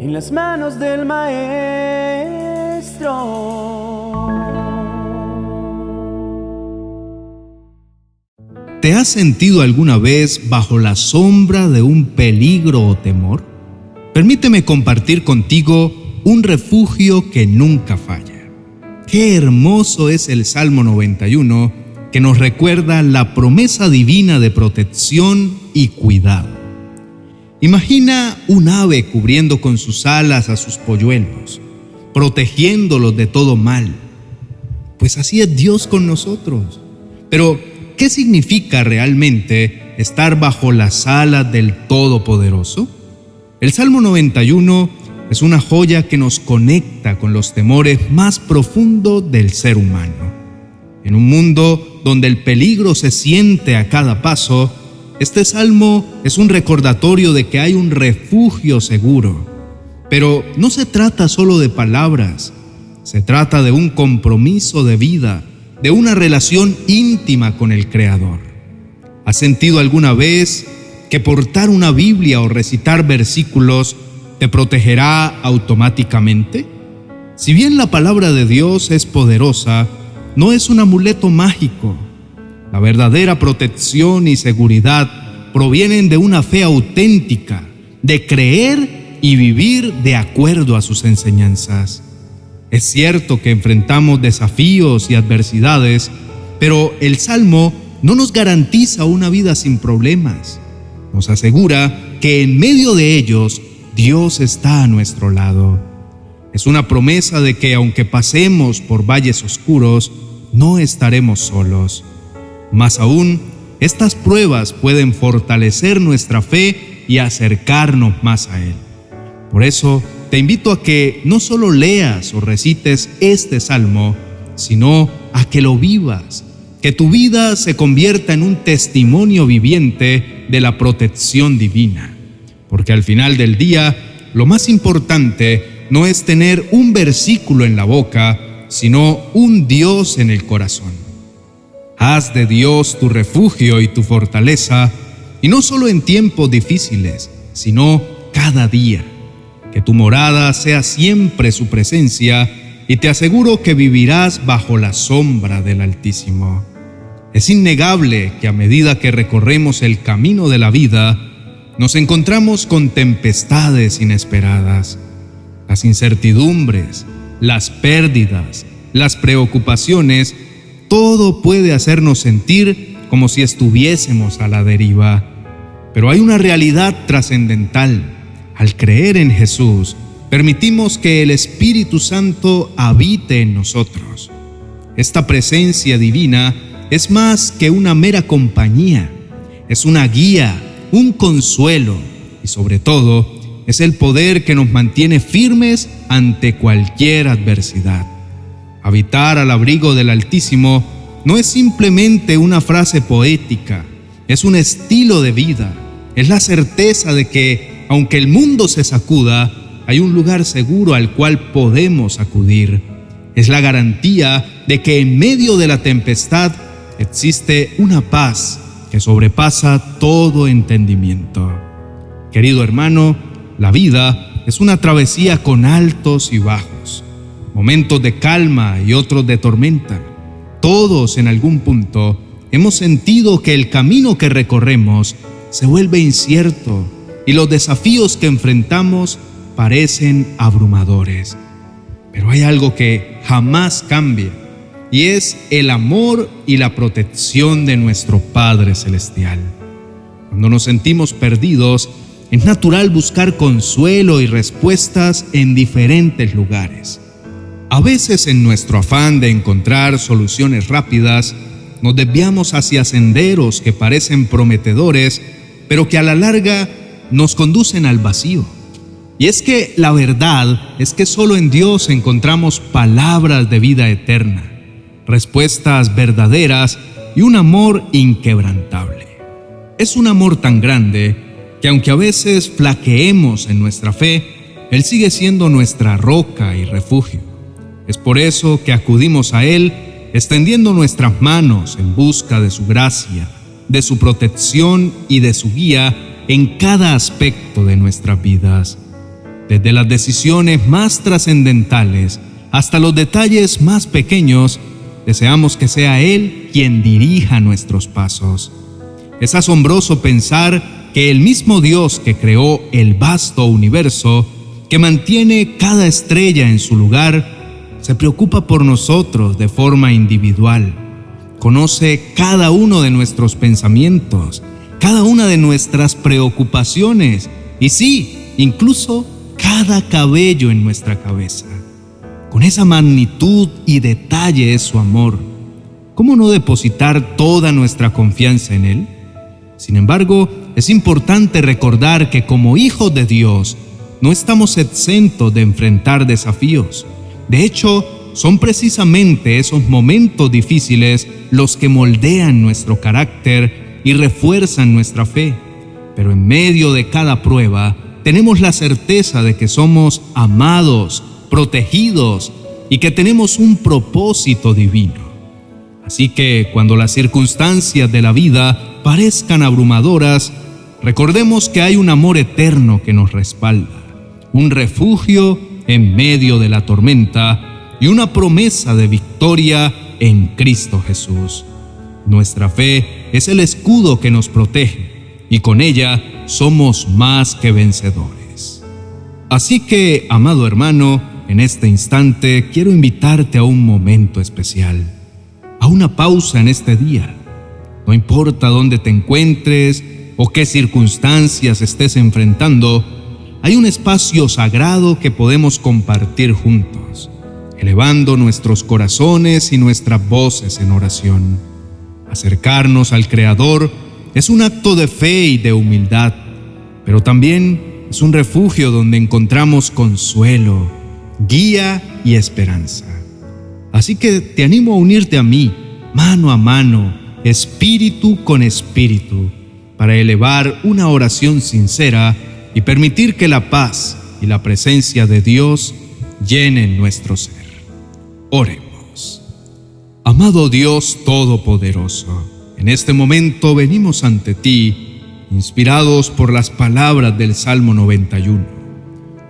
en las manos del Maestro. ¿Te has sentido alguna vez bajo la sombra de un peligro o temor? Permíteme compartir contigo un refugio que nunca falla. Qué hermoso es el Salmo 91 que nos recuerda la promesa divina de protección y cuidado. Imagina un ave cubriendo con sus alas a sus polluelos, protegiéndolos de todo mal. Pues así es Dios con nosotros. Pero, ¿qué significa realmente estar bajo las alas del Todopoderoso? El Salmo 91 es una joya que nos conecta con los temores más profundos del ser humano. En un mundo donde el peligro se siente a cada paso, este salmo es un recordatorio de que hay un refugio seguro. Pero no se trata solo de palabras, se trata de un compromiso de vida, de una relación íntima con el Creador. ¿Has sentido alguna vez que portar una Biblia o recitar versículos te protegerá automáticamente? Si bien la palabra de Dios es poderosa, no es un amuleto mágico la verdadera protección y seguridad provienen de una fe auténtica, de creer y vivir de acuerdo a sus enseñanzas. Es cierto que enfrentamos desafíos y adversidades, pero el Salmo no nos garantiza una vida sin problemas. Nos asegura que en medio de ellos Dios está a nuestro lado. Es una promesa de que aunque pasemos por valles oscuros, no estaremos solos. Más aún, estas pruebas pueden fortalecer nuestra fe y acercarnos más a Él. Por eso, te invito a que no solo leas o recites este salmo, sino a que lo vivas, que tu vida se convierta en un testimonio viviente de la protección divina. Porque al final del día, lo más importante no es tener un versículo en la boca, sino un Dios en el corazón. Haz de Dios tu refugio y tu fortaleza, y no solo en tiempos difíciles, sino cada día. Que tu morada sea siempre su presencia, y te aseguro que vivirás bajo la sombra del Altísimo. Es innegable que a medida que recorremos el camino de la vida, nos encontramos con tempestades inesperadas. Las incertidumbres, las pérdidas, las preocupaciones todo puede hacernos sentir como si estuviésemos a la deriva. Pero hay una realidad trascendental. Al creer en Jesús, permitimos que el Espíritu Santo habite en nosotros. Esta presencia divina es más que una mera compañía, es una guía, un consuelo y sobre todo es el poder que nos mantiene firmes ante cualquier adversidad. Habitar al abrigo del Altísimo no es simplemente una frase poética, es un estilo de vida, es la certeza de que, aunque el mundo se sacuda, hay un lugar seguro al cual podemos acudir. Es la garantía de que en medio de la tempestad existe una paz que sobrepasa todo entendimiento. Querido hermano, la vida es una travesía con altos y bajos momentos de calma y otros de tormenta. Todos en algún punto hemos sentido que el camino que recorremos se vuelve incierto y los desafíos que enfrentamos parecen abrumadores. Pero hay algo que jamás cambia y es el amor y la protección de nuestro Padre Celestial. Cuando nos sentimos perdidos, es natural buscar consuelo y respuestas en diferentes lugares. A veces en nuestro afán de encontrar soluciones rápidas, nos desviamos hacia senderos que parecen prometedores, pero que a la larga nos conducen al vacío. Y es que la verdad es que solo en Dios encontramos palabras de vida eterna, respuestas verdaderas y un amor inquebrantable. Es un amor tan grande que aunque a veces flaqueemos en nuestra fe, Él sigue siendo nuestra roca y refugio. Es por eso que acudimos a Él extendiendo nuestras manos en busca de su gracia, de su protección y de su guía en cada aspecto de nuestras vidas. Desde las decisiones más trascendentales hasta los detalles más pequeños, deseamos que sea Él quien dirija nuestros pasos. Es asombroso pensar que el mismo Dios que creó el vasto universo, que mantiene cada estrella en su lugar, se preocupa por nosotros de forma individual. Conoce cada uno de nuestros pensamientos, cada una de nuestras preocupaciones y sí, incluso cada cabello en nuestra cabeza. Con esa magnitud y detalle es su amor. ¿Cómo no depositar toda nuestra confianza en Él? Sin embargo, es importante recordar que como hijos de Dios, no estamos exentos de enfrentar desafíos. De hecho, son precisamente esos momentos difíciles los que moldean nuestro carácter y refuerzan nuestra fe. Pero en medio de cada prueba, tenemos la certeza de que somos amados, protegidos y que tenemos un propósito divino. Así que cuando las circunstancias de la vida parezcan abrumadoras, recordemos que hay un amor eterno que nos respalda, un refugio en medio de la tormenta y una promesa de victoria en Cristo Jesús. Nuestra fe es el escudo que nos protege y con ella somos más que vencedores. Así que, amado hermano, en este instante quiero invitarte a un momento especial, a una pausa en este día. No importa dónde te encuentres o qué circunstancias estés enfrentando, hay un espacio sagrado que podemos compartir juntos, elevando nuestros corazones y nuestras voces en oración. Acercarnos al Creador es un acto de fe y de humildad, pero también es un refugio donde encontramos consuelo, guía y esperanza. Así que te animo a unirte a mí, mano a mano, espíritu con espíritu, para elevar una oración sincera y permitir que la paz y la presencia de Dios llenen nuestro ser. Oremos. Amado Dios Todopoderoso, en este momento venimos ante ti, inspirados por las palabras del Salmo 91,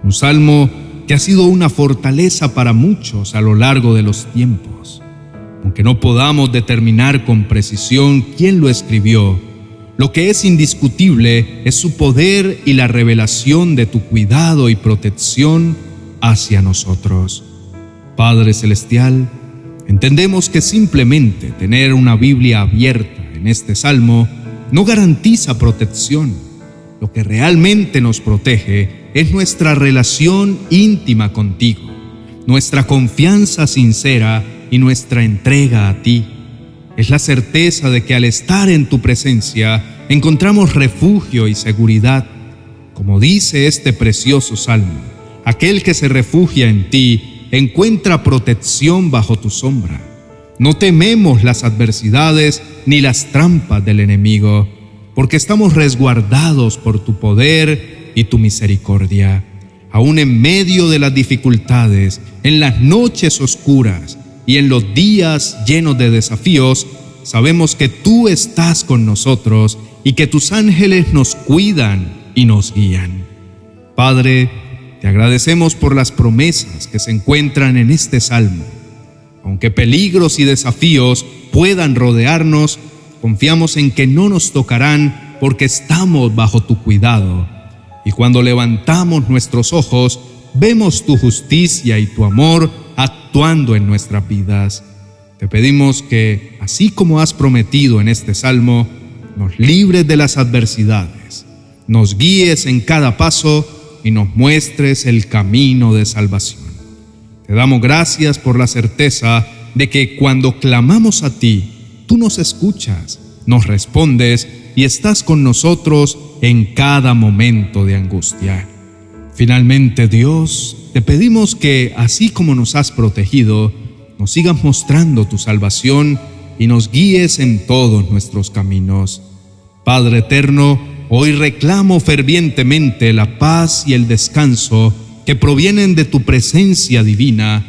un salmo que ha sido una fortaleza para muchos a lo largo de los tiempos. Aunque no podamos determinar con precisión quién lo escribió, lo que es indiscutible es su poder y la revelación de tu cuidado y protección hacia nosotros. Padre Celestial, entendemos que simplemente tener una Biblia abierta en este salmo no garantiza protección. Lo que realmente nos protege es nuestra relación íntima contigo, nuestra confianza sincera y nuestra entrega a ti es la certeza de que al estar en tu presencia encontramos refugio y seguridad. Como dice este precioso salmo, aquel que se refugia en ti encuentra protección bajo tu sombra. No tememos las adversidades ni las trampas del enemigo, porque estamos resguardados por tu poder y tu misericordia. Aún en medio de las dificultades, en las noches oscuras, y en los días llenos de desafíos, sabemos que tú estás con nosotros y que tus ángeles nos cuidan y nos guían. Padre, te agradecemos por las promesas que se encuentran en este salmo. Aunque peligros y desafíos puedan rodearnos, confiamos en que no nos tocarán porque estamos bajo tu cuidado. Y cuando levantamos nuestros ojos, vemos tu justicia y tu amor actuando en nuestras vidas. Te pedimos que, así como has prometido en este salmo, nos libres de las adversidades, nos guíes en cada paso y nos muestres el camino de salvación. Te damos gracias por la certeza de que cuando clamamos a ti, tú nos escuchas, nos respondes y estás con nosotros en cada momento de angustia. Finalmente, Dios, te pedimos que, así como nos has protegido, nos sigas mostrando tu salvación y nos guíes en todos nuestros caminos. Padre eterno, hoy reclamo fervientemente la paz y el descanso que provienen de tu presencia divina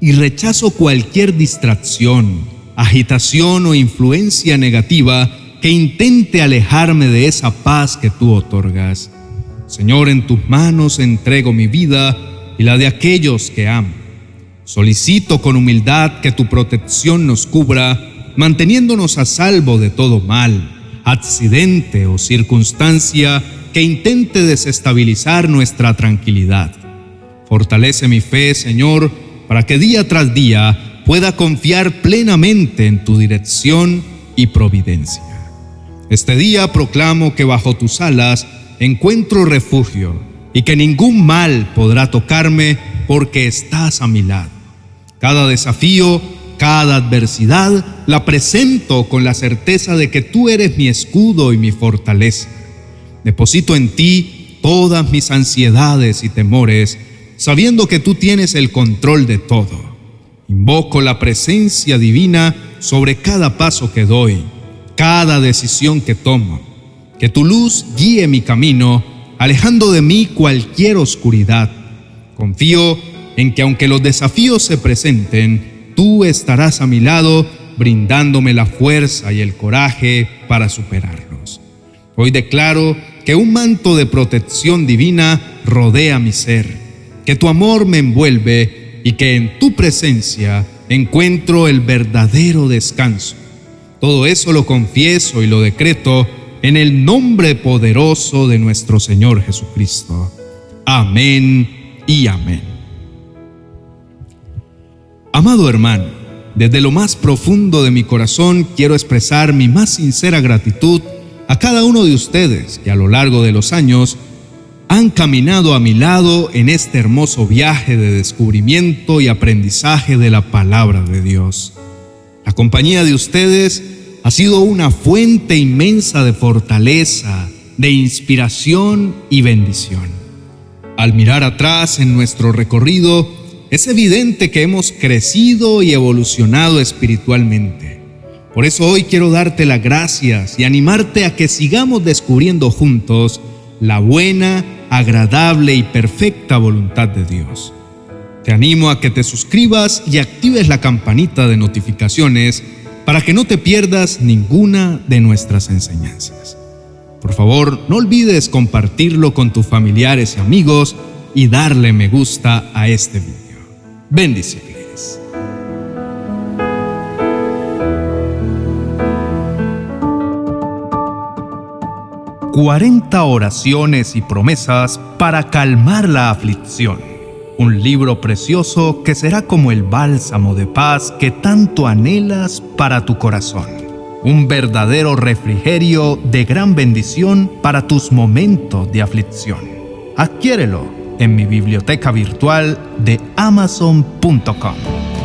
y rechazo cualquier distracción, agitación o influencia negativa que intente alejarme de esa paz que tú otorgas. Señor, en tus manos entrego mi vida y la de aquellos que amo. Solicito con humildad que tu protección nos cubra, manteniéndonos a salvo de todo mal, accidente o circunstancia que intente desestabilizar nuestra tranquilidad. Fortalece mi fe, Señor, para que día tras día pueda confiar plenamente en tu dirección y providencia. Este día proclamo que bajo tus alas encuentro refugio y que ningún mal podrá tocarme porque estás a mi lado. Cada desafío, cada adversidad la presento con la certeza de que tú eres mi escudo y mi fortaleza. Deposito en ti todas mis ansiedades y temores, sabiendo que tú tienes el control de todo. Invoco la presencia divina sobre cada paso que doy, cada decisión que tomo que tu luz guíe mi camino, alejando de mí cualquier oscuridad. Confío en que aunque los desafíos se presenten, tú estarás a mi lado, brindándome la fuerza y el coraje para superarlos. Hoy declaro que un manto de protección divina rodea mi ser, que tu amor me envuelve y que en tu presencia encuentro el verdadero descanso. Todo eso lo confieso y lo decreto en el nombre poderoso de nuestro Señor Jesucristo. Amén y amén. Amado hermano, desde lo más profundo de mi corazón quiero expresar mi más sincera gratitud a cada uno de ustedes que a lo largo de los años han caminado a mi lado en este hermoso viaje de descubrimiento y aprendizaje de la palabra de Dios. La compañía de ustedes ha sido una fuente inmensa de fortaleza, de inspiración y bendición. Al mirar atrás en nuestro recorrido, es evidente que hemos crecido y evolucionado espiritualmente. Por eso hoy quiero darte las gracias y animarte a que sigamos descubriendo juntos la buena, agradable y perfecta voluntad de Dios. Te animo a que te suscribas y actives la campanita de notificaciones para que no te pierdas ninguna de nuestras enseñanzas. Por favor, no olvides compartirlo con tus familiares y amigos y darle me gusta a este video. Bendiciones. «40 oraciones y promesas para calmar la aflicción» un libro precioso que será como el bálsamo de paz que tanto anhelas para tu corazón. Un verdadero refrigerio de gran bendición para tus momentos de aflicción. Adquiérelo en mi biblioteca virtual de amazon.com.